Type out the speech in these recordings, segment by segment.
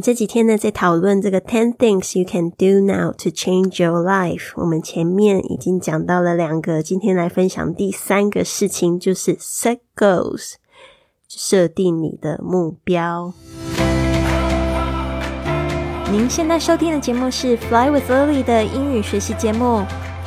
这几天呢，在讨论这个 ten things you can do now to change your life。我们前面已经讲到了两个，今天来分享第三个事情，就是 set goals，设定你的目标。您现在收听的节目是 Fly with Lily 的英语学习节目，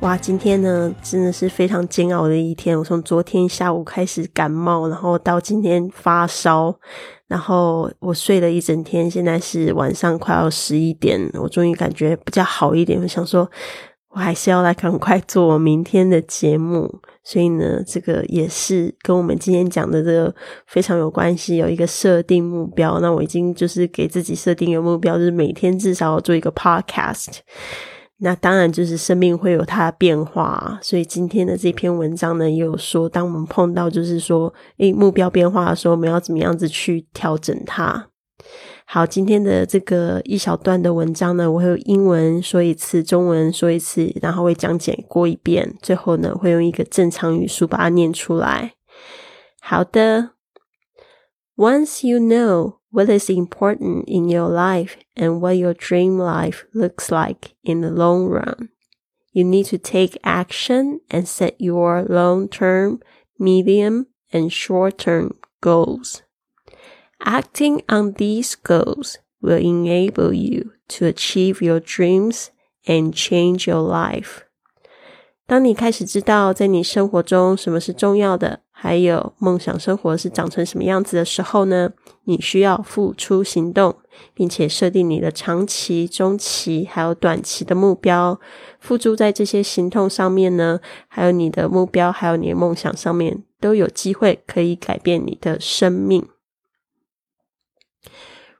哇，今天呢真的是非常煎熬的一天。我从昨天下午开始感冒，然后到今天发烧，然后我睡了一整天。现在是晚上快要十一点，我终于感觉比较好一点。我想说，我还是要来赶快做我明天的节目。所以呢，这个也是跟我们今天讲的这个非常有关系。有一个设定目标，那我已经就是给自己设定一个目标，就是每天至少要做一个 podcast。那当然就是生命会有它的变化，所以今天的这篇文章呢，也有说，当我们碰到就是说，诶，目标变化的时候，我们要怎么样子去调整它？好，今天的这个一小段的文章呢，我会用英文说一次，中文说一次，然后会讲解过一遍，最后呢，会用一个正常语速把它念出来。好的，Once you know。what is important in your life and what your dream life looks like in the long run. You need to take action and set your long term, medium, and short term goals. Acting on these goals will enable you to achieve your dreams and change your life. 当你开始知道在你生活中什么是重要的， 还有梦想生活是长成什么样子的时候呢？你需要付出行动，并且设定你的长期、中期还有短期的目标。付诸在这些行动上面呢，还有你的目标，还有你的梦想上面，都有机会可以改变你的生命。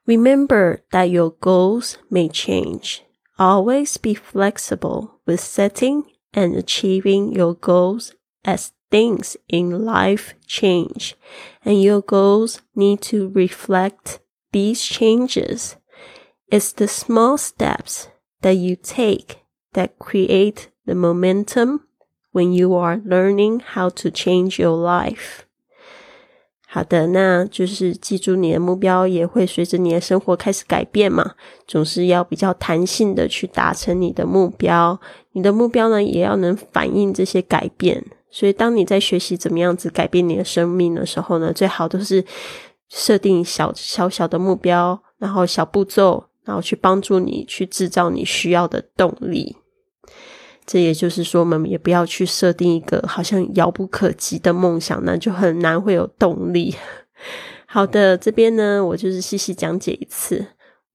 Remember that your goals may change. Always be flexible with setting and achieving your goals as things in life change, and your goals need to reflect these changes. It's the small steps that you take that create the momentum when you are learning how to change your life. 好的，那就是记住你的目标也会随着你的生活开始改变嘛，总是要比较弹性的去达成你的目标。你的目标呢，也要能反映这些改变。 所以，当你在学习怎么样子改变你的生命的时候呢，最好都是设定小小小的目标，然后小步骤，然后去帮助你去制造你需要的动力。这也就是说，我们也不要去设定一个好像遥不可及的梦想，那就很难会有动力。好的，这边呢，我就是细细讲解一次。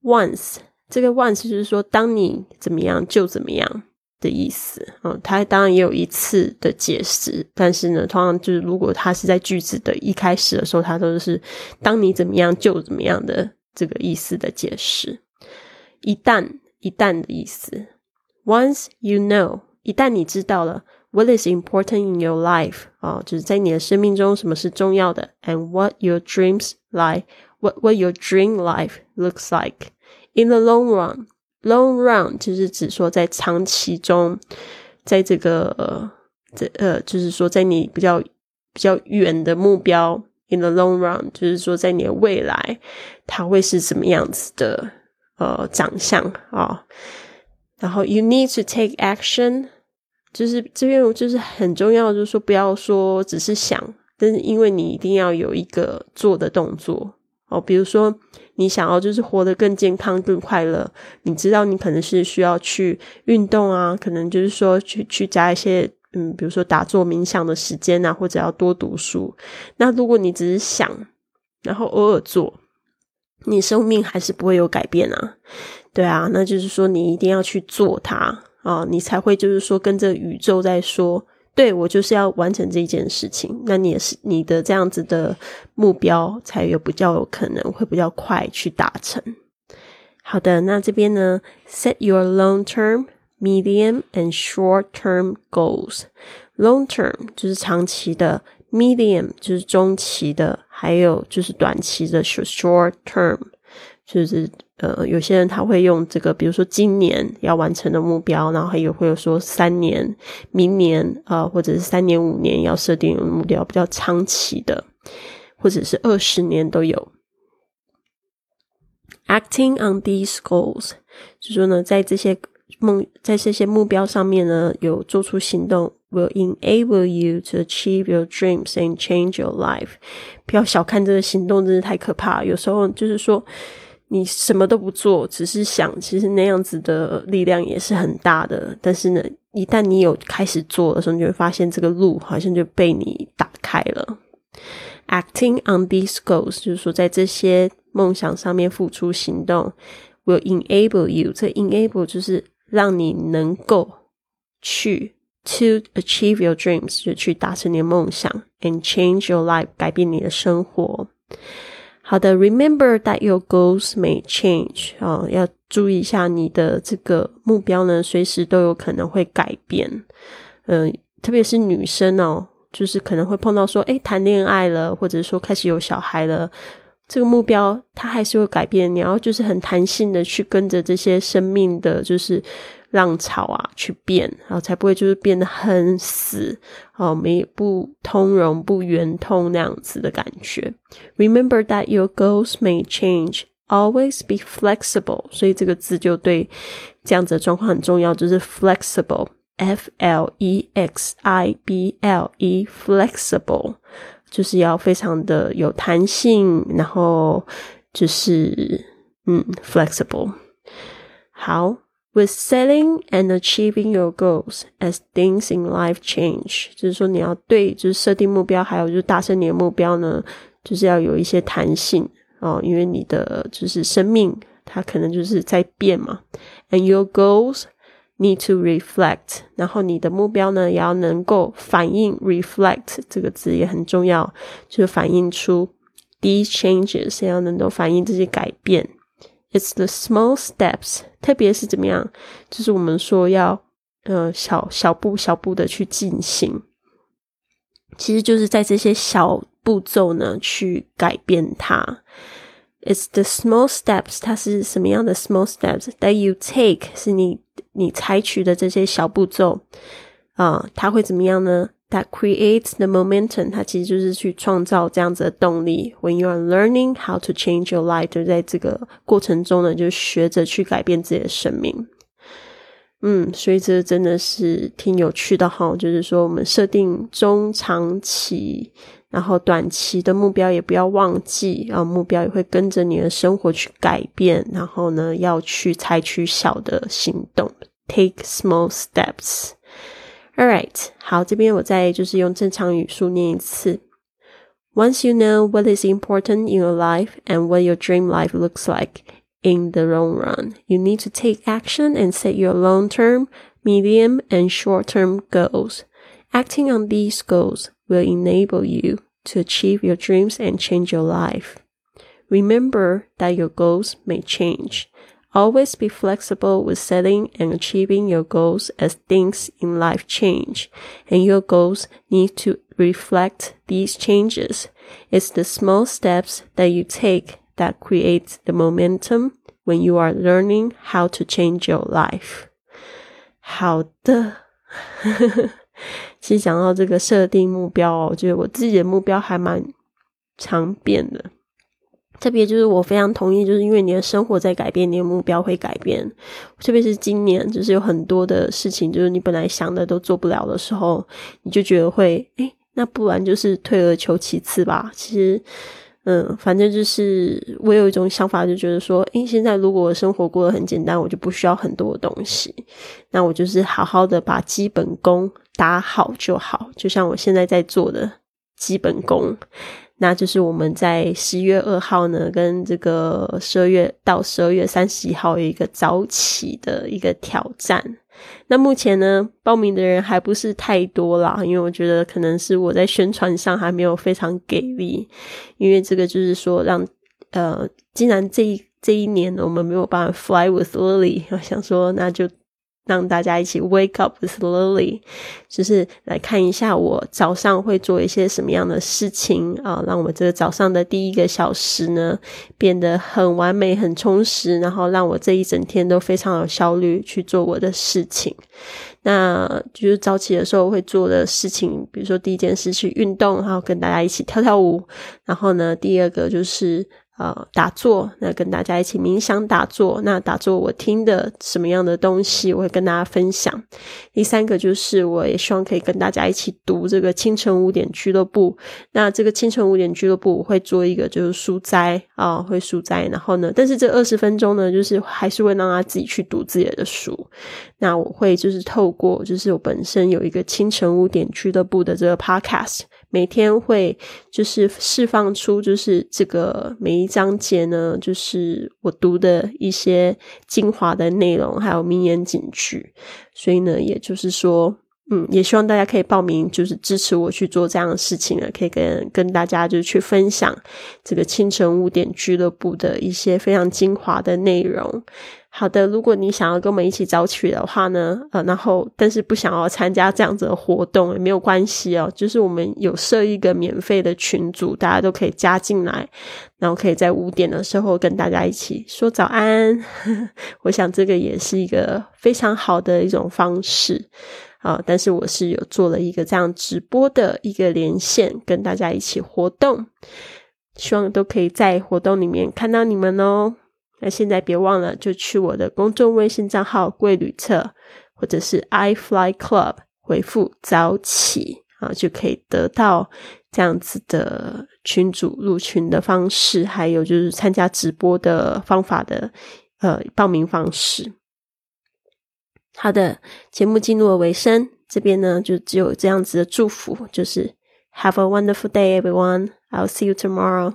Once，这个 once 就是说，当你怎么样就怎么样的意思。嗯，它当然也有一次的解释，但是呢，通常就是如果它是在句子的一开始的时候，它都是当你怎么样就怎么样的这个意思的解释。一旦，一旦的意思。Once you know，一旦你知道了 what is important in your life 啊，就是在你的生命中什么是重要的，and what your dreams like，what what your dream life looks like in the long run。Long run 就是指说在长期中，在这个这呃，就是说在你比较比较远的目标 in the long run，就是说在你的未来，它会是什么样子的呃长相啊？然后，you need to take action，就是这边就是很重要，就是说不要说只是想，但是因为你一定要有一个做的动作哦。比如说，你想要就是活得更健康、更快乐，你知道你可能是需要去运动啊，可能就是说去去加一些嗯，比如说打坐冥想的时间啊，或者要多读书。那如果你只是想，然后偶尔做，你生命还是不会有改变啊。对啊，那就是说你一定要去做它啊，你才会就是说跟着宇宙在说，对我就是要完成这件事情。那你也是你的这样子的目标才有比较有可能会比较快去达成。好的，那这边呢，set your long term, medium and short term goals. Long term 就是长期的 medium 就是中期的，还有就是短期的 short term，就是呃，有些人他会用这个，比如说今年要完成的目标，然后还有会有说三年、明年啊，或者是三年、五年要设定目标，比较长期的，或者是二十年都有。Acting on these goals，就说呢，在这些梦，在这些目标上面呢，有做出行动，will enable you to achieve your dreams and change your life。不要小看这个行动，真是太可怕。有时候就是说，你什么都不做，只是想，其实那样子的力量也是很大的。但是呢，一旦你有开始做的时候，你就会发现这个路好像就被你打开了。Acting on these goals，就是说在这些梦想上面付出行动，will enable you。这 enable 就是让你能够去 to achieve your dreams，就去达成你的梦想，and change your life，改变你的生活。好的，Remember that your goals may change。啊，要注意一下你的这个目标呢，随时都有可能会改变。嗯，特别是女生哦。就是可能会碰到说，哎，谈恋爱了，或者说开始有小孩了，这个目标它还是会改变。你要就是很弹性的去跟着这些生命的就是浪潮啊去变，然后才不会就是变得很死哦，没不通融、不圆通那样子的感觉。Remember that your goals may change. Always be flexible. 所以这个字就对这样子的状况很重要，就是 flexible。F L E X I B L E，flexible，就是要非常的有弹性，然后就是嗯，flexible。好，with setting and achieving your goals as things in life change，就是说你要对，就是设定目标，还有就是达成你的目标呢，就是要有一些弹性哦，因为你的就是生命它可能就是在变嘛，and your goals。Need to reflect，然后你的目标呢也要能够反映 reflect 这个字也很重要，就是反映出 these changes，要能够反映这些改变。It's the small steps，特别是怎么样，就是我们说要呃小小步小步的去进行，其实就是在这些小步骤呢去改变它。It's the small steps，它是什么样的 small steps that you take？是你你采取的这些小步骤啊，它会怎么样呢？That creates the momentum，它其实就是去创造这样子的动力。When you are learning how to change your life，就在这个过程中呢，就学着去改变自己的生命。嗯，所以这真的是挺有趣的哈。就是说，我们设定中长期。然后短期的目标也不要忘记，啊，目标也会跟着你的生活去改变。然后呢，要去采取小的行动，take small steps。All right，好，这边我再就是用正常语速念一次。Once you know what is important in your life and what your dream life looks like in the long run, you need to take action and set your long-term, medium, and short-term goals. Acting on these goals will enable you to achieve your dreams and change your life. Remember that your goals may change. Always be flexible with setting and achieving your goals as things in life change, and your goals need to reflect these changes. It's the small steps that you take that create the momentum when you are learning how to change your life. 好的。其实讲到这个设定目标哦，我觉得我自己的目标还蛮常变的。 特别就是我非常同意，就是因为你的生活在改变，你的目标会改变。特别是今年，就是有很多的事情，就是你本来想的都做不了的时候，你就觉得会，哎，那不然就是退而求其次吧。其实。嗯，反正就是我有一种想法，就觉得说，诶，现在如果生活过得很简单，我就不需要很多东西，那我就是好好的把基本功打好就好，就像我现在在做的基本功，那就是我们在十月二号呢，跟这个十二月到十二月三十一号有一个早起的一个挑战。那目前呢，报名的人还不是太多啦，因为我觉得可能是我在宣传上还没有非常给力。因为这个就是说，让呃，既然这一这一年我们没有办法 fly with Lily，我想说那就让大家一起 wake up with Lily，就是来看一下我早上会做一些什么样的事情啊，让我这个早上的第一个小时呢变得很完美、很充实，然后让我这一整天都非常有效率去做我的事情。那就是早起的时候会做的事情，比如说第一件事去运动，然后跟大家一起跳跳舞，然后呢，第二个就是。呃，打坐，那跟大家一起冥想打坐。那打坐我听的什么样的东西，我会跟大家分享。第三个就是，我也希望可以跟大家一起读这个清晨五点俱乐部。那这个清晨五点俱乐部，我会做一个就是书斋啊，会书斋。然后呢，但是这二十分钟呢，就是还是会让他自己去读自己的书。那我会就是透过，就是我本身有一个清晨五点俱乐部的这个 podcast。每天会就是释放出就是这个每一章节呢，就是我读的一些精华的内容，还有名言警句。所以呢，也就是说，嗯，也希望大家可以报名，就是支持我去做这样的事情呢，可以跟跟大家就去分享这个清晨五点俱乐部的一些非常精华的内容。好的，如果你想要跟我们一起早起的话呢，呃，然后但是不想要参加这样子的活动也没有关系哦，就是我们有设一个免费的群组，大家都可以加进来，然后可以在五点的时候跟大家一起说早安。我想这个也是一个非常好的一种方式啊，但是我是有做了一个这样直播的一个连线，跟大家一起活动，希望都可以在活动里面看到你们哦。那现在别忘了，就去我的公众微信账号“贵旅册”或者是 “i fly club” 回复“早起”啊，就可以得到这样子的群主入群的方式，还有就是参加直播的方法的呃报名方式。好的，节目进入了尾声，这边呢就只有这样子的祝福，就是 “Have a wonderful day, everyone. I'll see you tomorrow.”